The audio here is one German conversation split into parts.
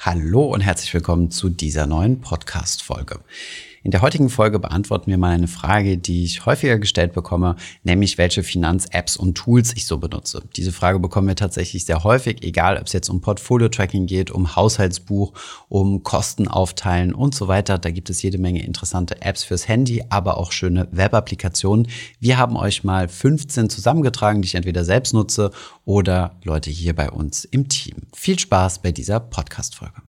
Hallo und herzlich willkommen zu dieser neuen Podcast-Folge. In der heutigen Folge beantworten wir mal eine Frage, die ich häufiger gestellt bekomme, nämlich welche Finanz-Apps und Tools ich so benutze. Diese Frage bekommen wir tatsächlich sehr häufig, egal ob es jetzt um Portfolio-Tracking geht, um Haushaltsbuch, um Kosten aufteilen und so weiter. Da gibt es jede Menge interessante Apps fürs Handy, aber auch schöne Web-Applikationen. Wir haben euch mal 15 zusammengetragen, die ich entweder selbst nutze oder Leute hier bei uns im Team. Viel Spaß bei dieser Podcast-Folge.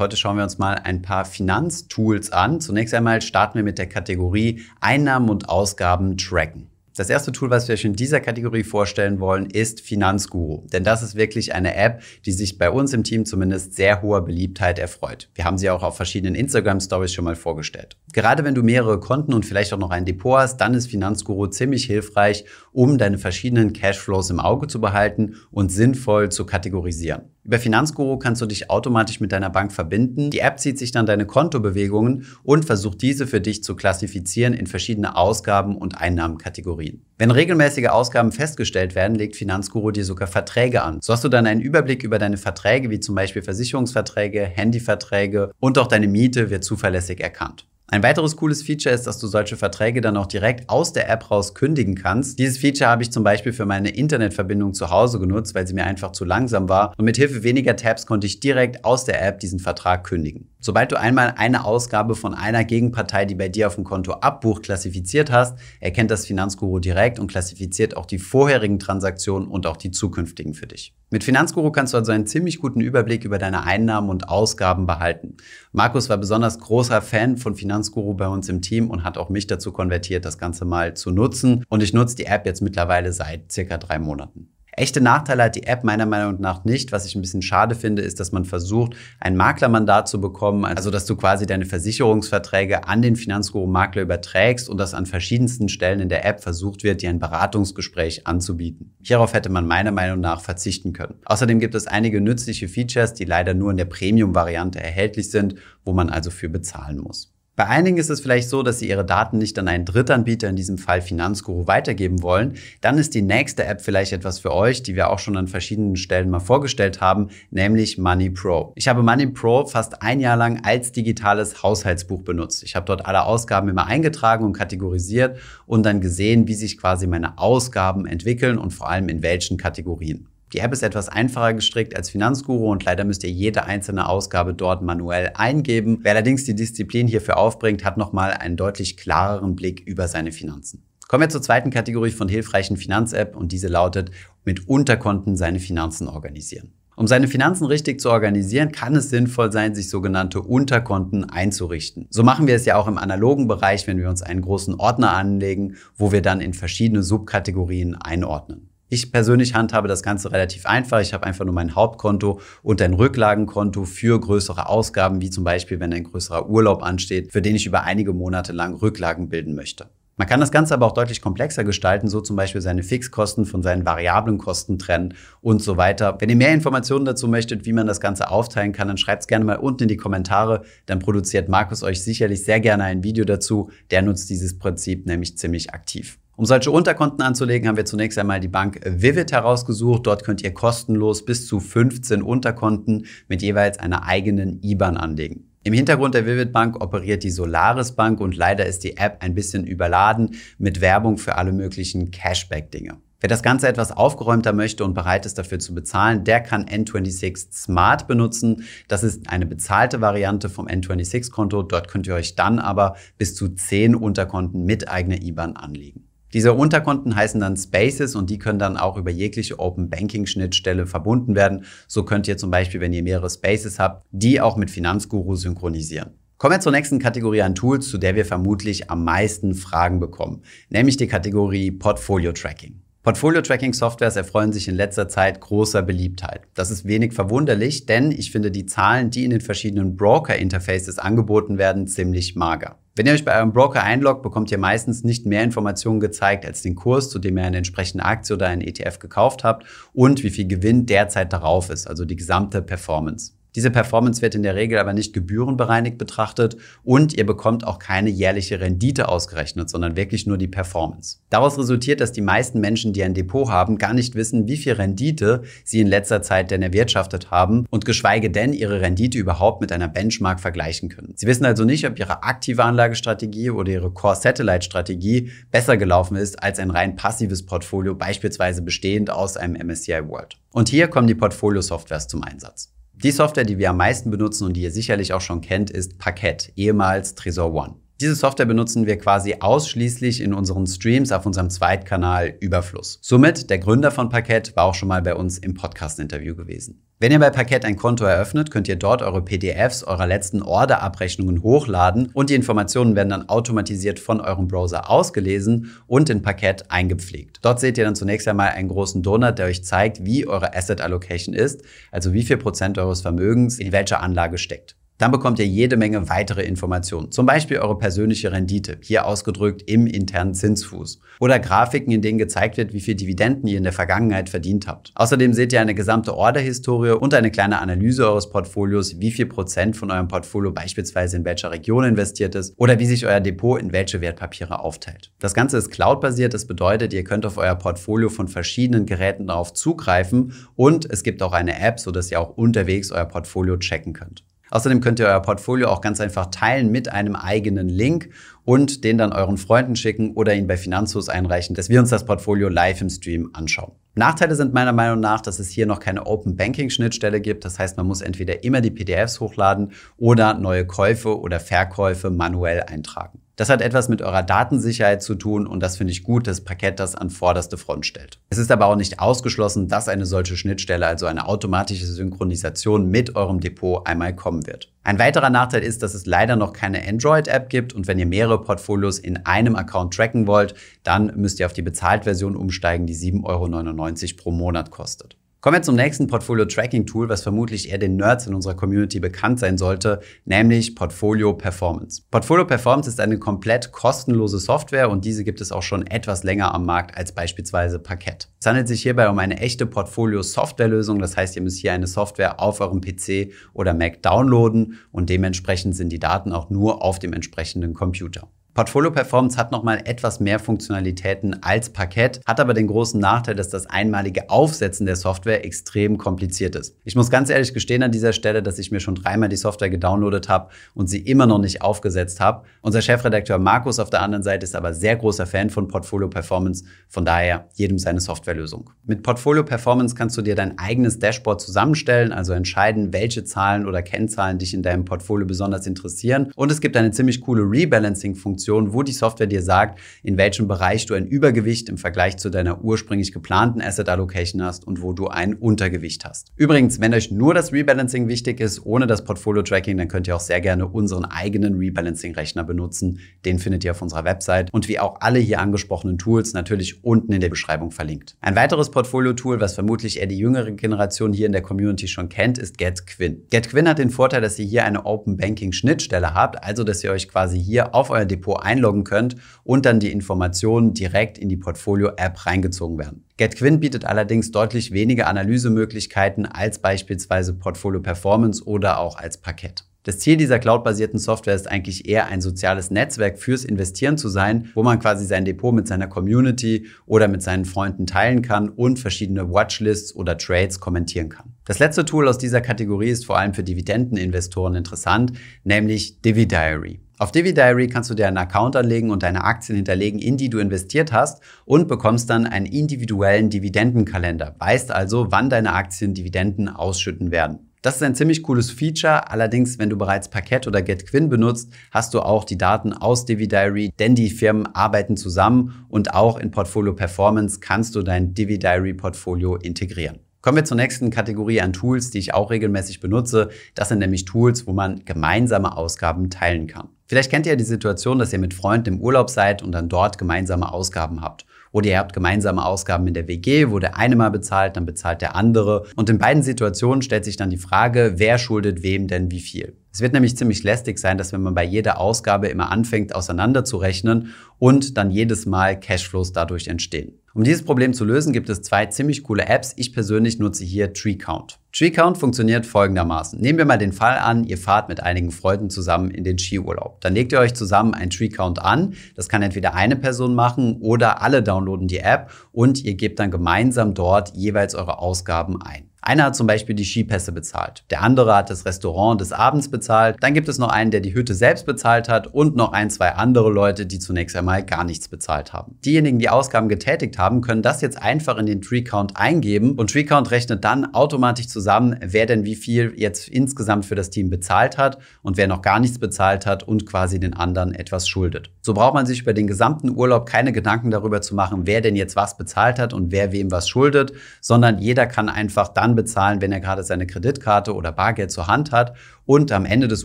Heute schauen wir uns mal ein paar Finanztools an. Zunächst einmal starten wir mit der Kategorie Einnahmen und Ausgaben tracken. Das erste Tool, was wir euch in dieser Kategorie vorstellen wollen, ist Finanzguru. Denn das ist wirklich eine App, die sich bei uns im Team zumindest sehr hoher Beliebtheit erfreut. Wir haben sie auch auf verschiedenen Instagram-Stories schon mal vorgestellt. Gerade wenn du mehrere Konten und vielleicht auch noch ein Depot hast, dann ist Finanzguru ziemlich hilfreich, um deine verschiedenen Cashflows im Auge zu behalten und sinnvoll zu kategorisieren. Über Finanzguru kannst du dich automatisch mit deiner Bank verbinden. Die App zieht sich dann deine Kontobewegungen und versucht diese für dich zu klassifizieren in verschiedene Ausgaben und Einnahmenkategorien. Wenn regelmäßige Ausgaben festgestellt werden, legt Finanzguru dir sogar Verträge an. So hast du dann einen Überblick über deine Verträge, wie zum Beispiel Versicherungsverträge, Handyverträge und auch deine Miete wird zuverlässig erkannt. Ein weiteres cooles Feature ist, dass du solche Verträge dann auch direkt aus der App raus kündigen kannst. Dieses Feature habe ich zum Beispiel für meine Internetverbindung zu Hause genutzt, weil sie mir einfach zu langsam war. Und mit Hilfe weniger Tabs konnte ich direkt aus der App diesen Vertrag kündigen. Sobald du einmal eine Ausgabe von einer Gegenpartei, die bei dir auf dem Konto abbucht, klassifiziert hast, erkennt das Finanzguru direkt und klassifiziert auch die vorherigen Transaktionen und auch die zukünftigen für dich. Mit Finanzguru kannst du also einen ziemlich guten Überblick über deine Einnahmen und Ausgaben behalten. Markus war besonders großer Fan von Finanzguru bei uns im Team und hat auch mich dazu konvertiert, das Ganze mal zu nutzen. Und ich nutze die App jetzt mittlerweile seit circa drei Monaten. Echte Nachteile hat die App meiner Meinung nach nicht. Was ich ein bisschen schade finde, ist, dass man versucht, ein Maklermandat zu bekommen. Also, dass du quasi deine Versicherungsverträge an den Finanzguru-Makler überträgst und dass an verschiedensten Stellen in der App versucht wird, dir ein Beratungsgespräch anzubieten. Hierauf hätte man meiner Meinung nach verzichten können. Außerdem gibt es einige nützliche Features, die leider nur in der Premium-Variante erhältlich sind, wo man also für bezahlen muss. Bei einigen ist es vielleicht so, dass sie ihre Daten nicht an einen Drittanbieter, in diesem Fall Finanzguru, weitergeben wollen. Dann ist die nächste App vielleicht etwas für euch, die wir auch schon an verschiedenen Stellen mal vorgestellt haben, nämlich Money Pro. Ich habe Money Pro fast ein Jahr lang als digitales Haushaltsbuch benutzt. Ich habe dort alle Ausgaben immer eingetragen und kategorisiert und dann gesehen, wie sich quasi meine Ausgaben entwickeln und vor allem in welchen Kategorien. Die App ist etwas einfacher gestrickt als Finanzguru und leider müsst ihr jede einzelne Ausgabe dort manuell eingeben. Wer allerdings die Disziplin hierfür aufbringt, hat nochmal einen deutlich klareren Blick über seine Finanzen. Kommen wir zur zweiten Kategorie von hilfreichen Finanz-App und diese lautet mit Unterkonten seine Finanzen organisieren. Um seine Finanzen richtig zu organisieren, kann es sinnvoll sein, sich sogenannte Unterkonten einzurichten. So machen wir es ja auch im analogen Bereich, wenn wir uns einen großen Ordner anlegen, wo wir dann in verschiedene Subkategorien einordnen. Ich persönlich handhabe das Ganze relativ einfach. Ich habe einfach nur mein Hauptkonto und ein Rücklagenkonto für größere Ausgaben, wie zum Beispiel, wenn ein größerer Urlaub ansteht, für den ich über einige Monate lang Rücklagen bilden möchte. Man kann das Ganze aber auch deutlich komplexer gestalten, so zum Beispiel seine Fixkosten von seinen variablen Kosten trennen und so weiter. Wenn ihr mehr Informationen dazu möchtet, wie man das Ganze aufteilen kann, dann schreibt es gerne mal unten in die Kommentare. Dann produziert Markus euch sicherlich sehr gerne ein Video dazu. Der nutzt dieses Prinzip nämlich ziemlich aktiv. Um solche Unterkonten anzulegen, haben wir zunächst einmal die Bank Vivid herausgesucht. Dort könnt ihr kostenlos bis zu 15 Unterkonten mit jeweils einer eigenen IBAN anlegen. Im Hintergrund der Vivid Bank operiert die Solaris Bank und leider ist die App ein bisschen überladen mit Werbung für alle möglichen Cashback-Dinge. Wer das Ganze etwas aufgeräumter möchte und bereit ist dafür zu bezahlen, der kann N26 Smart benutzen. Das ist eine bezahlte Variante vom N26-Konto. Dort könnt ihr euch dann aber bis zu 10 Unterkonten mit eigener IBAN anlegen. Diese Unterkonten heißen dann Spaces und die können dann auch über jegliche Open Banking Schnittstelle verbunden werden. So könnt ihr zum Beispiel, wenn ihr mehrere Spaces habt, die auch mit Finanzguru synchronisieren. Kommen wir zur nächsten Kategorie an Tools, zu der wir vermutlich am meisten Fragen bekommen, nämlich die Kategorie Portfolio Tracking. Portfolio-Tracking-Softwares erfreuen sich in letzter Zeit großer Beliebtheit. Das ist wenig verwunderlich, denn ich finde die Zahlen, die in den verschiedenen Broker-Interfaces angeboten werden, ziemlich mager. Wenn ihr euch bei eurem Broker einloggt, bekommt ihr meistens nicht mehr Informationen gezeigt als den Kurs, zu dem ihr eine entsprechende Aktie oder einen ETF gekauft habt und wie viel Gewinn derzeit darauf ist, also die gesamte Performance. Diese Performance wird in der Regel aber nicht gebührenbereinigt betrachtet und ihr bekommt auch keine jährliche Rendite ausgerechnet, sondern wirklich nur die Performance. Daraus resultiert, dass die meisten Menschen, die ein Depot haben, gar nicht wissen, wie viel Rendite sie in letzter Zeit denn erwirtschaftet haben und geschweige denn ihre Rendite überhaupt mit einer Benchmark vergleichen können. Sie wissen also nicht, ob ihre aktive Anlagestrategie oder ihre Core-Satellite-Strategie besser gelaufen ist als ein rein passives Portfolio, beispielsweise bestehend aus einem MSCI World. Und hier kommen die Portfolio-Softwares zum Einsatz. Die Software, die wir am meisten benutzen und die ihr sicherlich auch schon kennt, ist Parkett, ehemals Trésor One. Diese Software benutzen wir quasi ausschließlich in unseren Streams auf unserem Zweitkanal Überfluss. Somit, der Gründer von Parkett war auch schon mal bei uns im Podcast-Interview gewesen. Wenn ihr bei Parkett ein Konto eröffnet, könnt ihr dort eure PDFs eurer letzten Orderabrechnungen hochladen und die Informationen werden dann automatisiert von eurem Browser ausgelesen und in Parkett eingepflegt. Dort seht ihr dann zunächst einmal einen großen Donut, der euch zeigt, wie eure Asset Allocation ist, also wie viel Prozent eures Vermögens in welcher Anlage steckt. Dann bekommt ihr jede Menge weitere Informationen. Zum Beispiel eure persönliche Rendite, hier ausgedrückt im internen Zinsfuß. Oder Grafiken, in denen gezeigt wird, wie viel Dividenden ihr in der Vergangenheit verdient habt. Außerdem seht ihr eine gesamte Orderhistorie und eine kleine Analyse eures Portfolios, wie viel Prozent von eurem Portfolio beispielsweise in welcher Region investiert ist oder wie sich euer Depot in welche Wertpapiere aufteilt. Das Ganze ist cloudbasiert, das bedeutet, ihr könnt auf euer Portfolio von verschiedenen Geräten darauf zugreifen und es gibt auch eine App, sodass ihr auch unterwegs euer Portfolio checken könnt. Außerdem könnt ihr euer Portfolio auch ganz einfach teilen mit einem eigenen Link und den dann euren Freunden schicken oder ihn bei Finanzhus einreichen, dass wir uns das Portfolio live im Stream anschauen. Nachteile sind meiner Meinung nach, dass es hier noch keine Open Banking Schnittstelle gibt. Das heißt, man muss entweder immer die PDFs hochladen oder neue Käufe oder Verkäufe manuell eintragen. Das hat etwas mit eurer Datensicherheit zu tun und das finde ich gut, dass Parkett das an vorderste Front stellt. Es ist aber auch nicht ausgeschlossen, dass eine solche Schnittstelle, also eine automatische Synchronisation mit eurem Depot einmal kommen wird. Ein weiterer Nachteil ist, dass es leider noch keine Android-App gibt und wenn ihr mehrere Portfolios in einem Account tracken wollt, dann müsst ihr auf die Bezahltversion umsteigen, die 7,99 Euro pro Monat kostet. Kommen wir zum nächsten Portfolio-Tracking-Tool, was vermutlich eher den Nerds in unserer Community bekannt sein sollte, nämlich Portfolio Performance. Portfolio Performance ist eine komplett kostenlose Software und diese gibt es auch schon etwas länger am Markt als beispielsweise Parkett. Es handelt sich hierbei um eine echte Portfolio-Software-Lösung, das heißt, ihr müsst hier eine Software auf eurem PC oder Mac downloaden und dementsprechend sind die Daten auch nur auf dem entsprechenden Computer. Portfolio Performance hat nochmal etwas mehr Funktionalitäten als Parkett, hat aber den großen Nachteil, dass das einmalige Aufsetzen der Software extrem kompliziert ist. Ich muss ganz ehrlich gestehen an dieser Stelle, dass ich mir schon dreimal die Software gedownloadet habe und sie immer noch nicht aufgesetzt habe. Unser Chefredakteur Markus auf der anderen Seite ist aber sehr großer Fan von Portfolio Performance, von daher jedem seine Softwarelösung. Mit Portfolio Performance kannst du dir dein eigenes Dashboard zusammenstellen, also entscheiden, welche Zahlen oder Kennzahlen dich in deinem Portfolio besonders interessieren. Und es gibt eine ziemlich coole Rebalancing-Funktion Funktion, wo die Software dir sagt, in welchem Bereich du ein Übergewicht im Vergleich zu deiner ursprünglich geplanten Asset Allocation hast und wo du ein Untergewicht hast. Übrigens, wenn euch nur das Rebalancing wichtig ist, ohne das Portfolio Tracking, dann könnt ihr auch sehr gerne unseren eigenen Rebalancing Rechner benutzen. Den findet ihr auf unserer Website und wie auch alle hier angesprochenen Tools natürlich unten in der Beschreibung verlinkt. Ein weiteres Portfolio Tool, was vermutlich eher die jüngere Generation hier in der Community schon kennt, ist GetQuinn. GetQuinn hat den Vorteil, dass ihr hier eine Open Banking Schnittstelle habt, also dass ihr euch quasi hier auf euer Depot Depot einloggen könnt und dann die Informationen direkt in die Portfolio-App reingezogen werden. GetQuinn bietet allerdings deutlich weniger Analysemöglichkeiten als beispielsweise Portfolio Performance oder auch als Parkett. Das Ziel dieser cloudbasierten Software ist eigentlich eher ein soziales Netzwerk fürs Investieren zu sein, wo man quasi sein Depot mit seiner Community oder mit seinen Freunden teilen kann und verschiedene Watchlists oder Trades kommentieren kann. Das letzte Tool aus dieser Kategorie ist vor allem für Dividendeninvestoren interessant, nämlich DiviDiary. Auf DiviDiary kannst du dir einen Account anlegen und deine Aktien hinterlegen, in die du investiert hast und bekommst dann einen individuellen Dividendenkalender. Weißt also, wann deine Aktien Dividenden ausschütten werden. Das ist ein ziemlich cooles Feature. Allerdings, wenn du bereits Parkett oder GetQuinn benutzt, hast du auch die Daten aus DiviDiary, denn die Firmen arbeiten zusammen und auch in Portfolio Performance kannst du dein DiviDiary Portfolio integrieren. Kommen wir zur nächsten Kategorie an Tools, die ich auch regelmäßig benutze. Das sind nämlich Tools, wo man gemeinsame Ausgaben teilen kann. Vielleicht kennt ihr die Situation, dass ihr mit Freunden im Urlaub seid und dann dort gemeinsame Ausgaben habt. Oder ihr habt gemeinsame Ausgaben in der WG, wo der eine mal bezahlt, dann bezahlt der andere. Und in beiden Situationen stellt sich dann die Frage, wer schuldet wem denn wie viel. Es wird nämlich ziemlich lästig sein, dass wenn man bei jeder Ausgabe immer anfängt, auseinanderzurechnen und dann jedes Mal Cashflows dadurch entstehen. Um dieses Problem zu lösen, gibt es zwei ziemlich coole Apps. Ich persönlich nutze hier TreeCount. TreeCount funktioniert folgendermaßen. Nehmen wir mal den Fall an, ihr fahrt mit einigen Freunden zusammen in den Skiurlaub. Dann legt ihr euch zusammen ein TreeCount an. Das kann entweder eine Person machen oder alle downloaden die App und ihr gebt dann gemeinsam dort jeweils eure Ausgaben ein. Einer hat zum Beispiel die Skipässe bezahlt, der andere hat das Restaurant des Abends bezahlt, dann gibt es noch einen, der die Hütte selbst bezahlt hat und noch ein, zwei andere Leute, die zunächst einmal gar nichts bezahlt haben. Diejenigen, die Ausgaben getätigt haben, können das jetzt einfach in den TreeCount eingeben und TreeCount rechnet dann automatisch zusammen, wer denn wie viel jetzt insgesamt für das Team bezahlt hat und wer noch gar nichts bezahlt hat und quasi den anderen etwas schuldet. So braucht man sich über den gesamten Urlaub keine Gedanken darüber zu machen, wer denn jetzt was bezahlt hat und wer wem was schuldet, sondern jeder kann einfach dann dann bezahlen, wenn er gerade seine Kreditkarte oder Bargeld zur Hand hat. Und am Ende des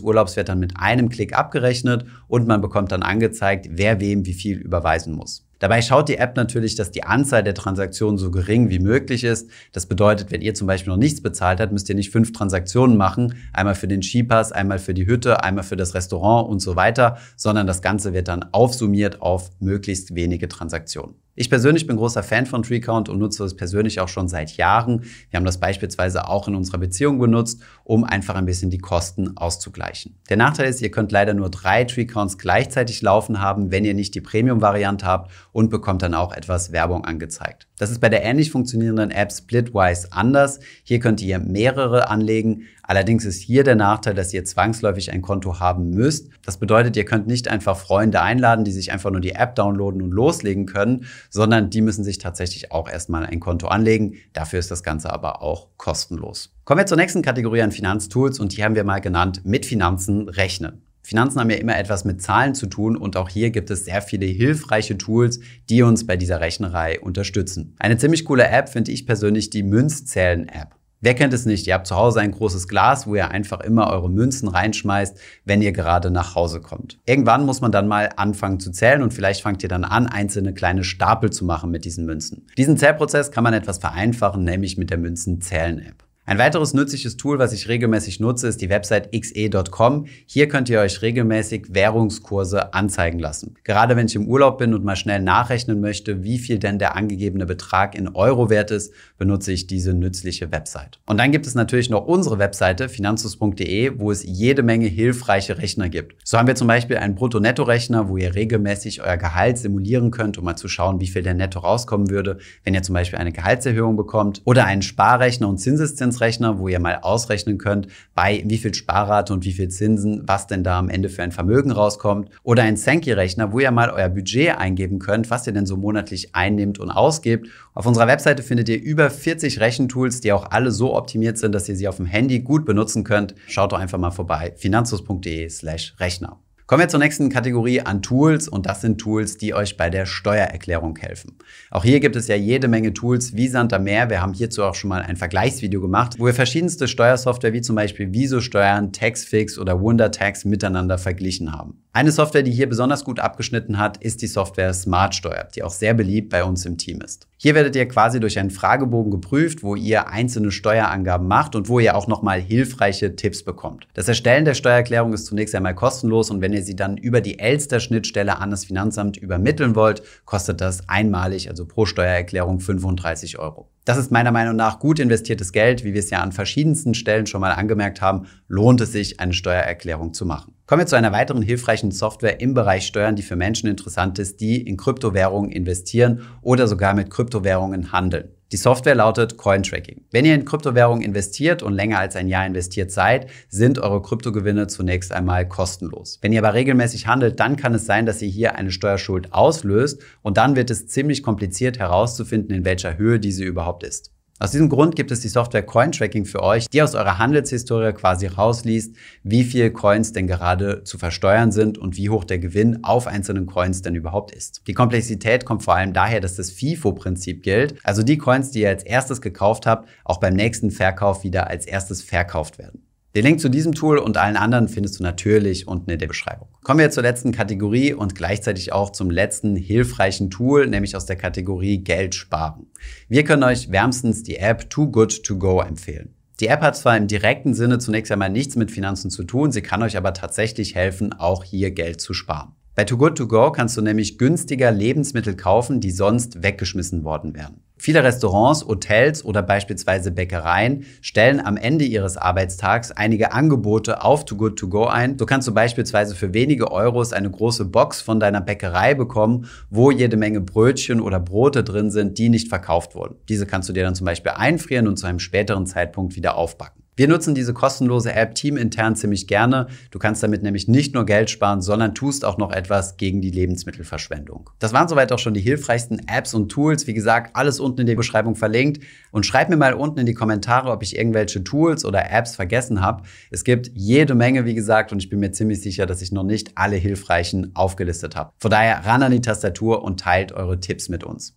Urlaubs wird dann mit einem Klick abgerechnet und man bekommt dann angezeigt, wer wem wie viel überweisen muss. Dabei schaut die App natürlich, dass die Anzahl der Transaktionen so gering wie möglich ist. Das bedeutet, wenn ihr zum Beispiel noch nichts bezahlt habt, müsst ihr nicht fünf Transaktionen machen. Einmal für den Skipass, einmal für die Hütte, einmal für das Restaurant und so weiter, sondern das Ganze wird dann aufsummiert auf möglichst wenige Transaktionen. Ich persönlich bin großer Fan von TreeCount und nutze es persönlich auch schon seit Jahren. Wir haben das beispielsweise auch in unserer Beziehung benutzt, um einfach ein bisschen die Kosten auszugleichen. Der Nachteil ist, ihr könnt leider nur drei TreeCounts gleichzeitig laufen haben, wenn ihr nicht die Premium-Variante habt und bekommt dann auch etwas Werbung angezeigt. Das ist bei der ähnlich funktionierenden App Splitwise anders. Hier könnt ihr mehrere anlegen. Allerdings ist hier der Nachteil, dass ihr zwangsläufig ein Konto haben müsst. Das bedeutet, ihr könnt nicht einfach Freunde einladen, die sich einfach nur die App downloaden und loslegen können, sondern die müssen sich tatsächlich auch erstmal ein Konto anlegen. Dafür ist das Ganze aber auch kostenlos. Kommen wir zur nächsten Kategorie an Finanztools und die haben wir mal genannt mit Finanzen rechnen. Finanzen haben ja immer etwas mit Zahlen zu tun und auch hier gibt es sehr viele hilfreiche Tools, die uns bei dieser Rechnerei unterstützen. Eine ziemlich coole App finde ich persönlich die Münzzählen-App. Wer kennt es nicht? Ihr habt zu Hause ein großes Glas, wo ihr einfach immer eure Münzen reinschmeißt, wenn ihr gerade nach Hause kommt. Irgendwann muss man dann mal anfangen zu zählen und vielleicht fangt ihr dann an, einzelne kleine Stapel zu machen mit diesen Münzen. Diesen Zählprozess kann man etwas vereinfachen, nämlich mit der Münzenzählen-App. Ein weiteres nützliches Tool, was ich regelmäßig nutze, ist die Website xe.com. Hier könnt ihr euch regelmäßig Währungskurse anzeigen lassen. Gerade wenn ich im Urlaub bin und mal schnell nachrechnen möchte, wie viel denn der angegebene Betrag in Euro wert ist, benutze ich diese nützliche Website. Und dann gibt es natürlich noch unsere Webseite finanzus.de, wo es jede Menge hilfreiche Rechner gibt. So haben wir zum Beispiel einen Brutto-Netto-Rechner, wo ihr regelmäßig euer Gehalt simulieren könnt, um mal zu schauen, wie viel der Netto rauskommen würde, wenn ihr zum Beispiel eine Gehaltserhöhung bekommt. Oder einen Sparrechner und Zinseszins Zinsrechner, wo ihr mal ausrechnen könnt, bei wie viel Sparrate und wie viel Zinsen, was denn da am Ende für ein Vermögen rauskommt. Oder ein Sankey-Rechner, wo ihr mal euer Budget eingeben könnt, was ihr denn so monatlich einnimmt und ausgibt. Auf unserer Webseite findet ihr über 40 Rechentools, die auch alle so optimiert sind, dass ihr sie auf dem Handy gut benutzen könnt. Schaut doch einfach mal vorbei. finanzus.de slash Rechner. Kommen wir zur nächsten Kategorie an Tools und das sind Tools, die euch bei der Steuererklärung helfen. Auch hier gibt es ja jede Menge Tools wie Santa Meer. Wir haben hierzu auch schon mal ein Vergleichsvideo gemacht, wo wir verschiedenste Steuersoftware wie zum Beispiel Viso Steuern, Taxfix oder WonderTax miteinander verglichen haben. Eine Software, die hier besonders gut abgeschnitten hat, ist die Software SmartSteuer, die auch sehr beliebt bei uns im Team ist. Hier werdet ihr quasi durch einen Fragebogen geprüft, wo ihr einzelne Steuerangaben macht und wo ihr auch nochmal hilfreiche Tipps bekommt. Das Erstellen der Steuererklärung ist zunächst einmal kostenlos und wenn ihr sie dann über die Elster-Schnittstelle an das Finanzamt übermitteln wollt, kostet das einmalig, also pro Steuererklärung 35 Euro. Das ist meiner Meinung nach gut investiertes Geld. Wie wir es ja an verschiedensten Stellen schon mal angemerkt haben, lohnt es sich, eine Steuererklärung zu machen. Kommen wir zu einer weiteren hilfreichen Software im Bereich Steuern, die für Menschen interessant ist, die in Kryptowährungen investieren oder sogar mit Kryptowährungen handeln. Die Software lautet Cointracking. Wenn ihr in Kryptowährungen investiert und länger als ein Jahr investiert seid, sind eure Kryptogewinne zunächst einmal kostenlos. Wenn ihr aber regelmäßig handelt, dann kann es sein, dass ihr hier eine Steuerschuld auslöst und dann wird es ziemlich kompliziert herauszufinden, in welcher Höhe diese überhaupt ist. Aus diesem Grund gibt es die Software Cointracking für euch, die aus eurer Handelshistorie quasi rausliest, wie viel Coins denn gerade zu versteuern sind und wie hoch der Gewinn auf einzelnen Coins denn überhaupt ist. Die Komplexität kommt vor allem daher, dass das FIFO-Prinzip gilt, also die Coins, die ihr als erstes gekauft habt, auch beim nächsten Verkauf wieder als erstes verkauft werden. Den Link zu diesem Tool und allen anderen findest du natürlich unten in der Beschreibung. Kommen wir zur letzten Kategorie und gleichzeitig auch zum letzten hilfreichen Tool, nämlich aus der Kategorie Geld sparen. Wir können euch wärmstens die App Too Good To Go empfehlen. Die App hat zwar im direkten Sinne zunächst einmal nichts mit Finanzen zu tun, sie kann euch aber tatsächlich helfen, auch hier Geld zu sparen. Bei Too Good To Go kannst du nämlich günstiger Lebensmittel kaufen, die sonst weggeschmissen worden wären. Viele Restaurants, Hotels oder beispielsweise Bäckereien stellen am Ende ihres Arbeitstags einige Angebote auf Too Good To Go ein. So kannst du beispielsweise für wenige Euros eine große Box von deiner Bäckerei bekommen, wo jede Menge Brötchen oder Brote drin sind, die nicht verkauft wurden. Diese kannst du dir dann zum Beispiel einfrieren und zu einem späteren Zeitpunkt wieder aufbacken. Wir nutzen diese kostenlose App teamintern ziemlich gerne. Du kannst damit nämlich nicht nur Geld sparen, sondern tust auch noch etwas gegen die Lebensmittelverschwendung. Das waren soweit auch schon die hilfreichsten Apps und Tools. Wie gesagt, alles unten in der Beschreibung verlinkt. Und schreib mir mal unten in die Kommentare, ob ich irgendwelche Tools oder Apps vergessen habe. Es gibt jede Menge, wie gesagt, und ich bin mir ziemlich sicher, dass ich noch nicht alle hilfreichen aufgelistet habe. Von daher ran an die Tastatur und teilt eure Tipps mit uns.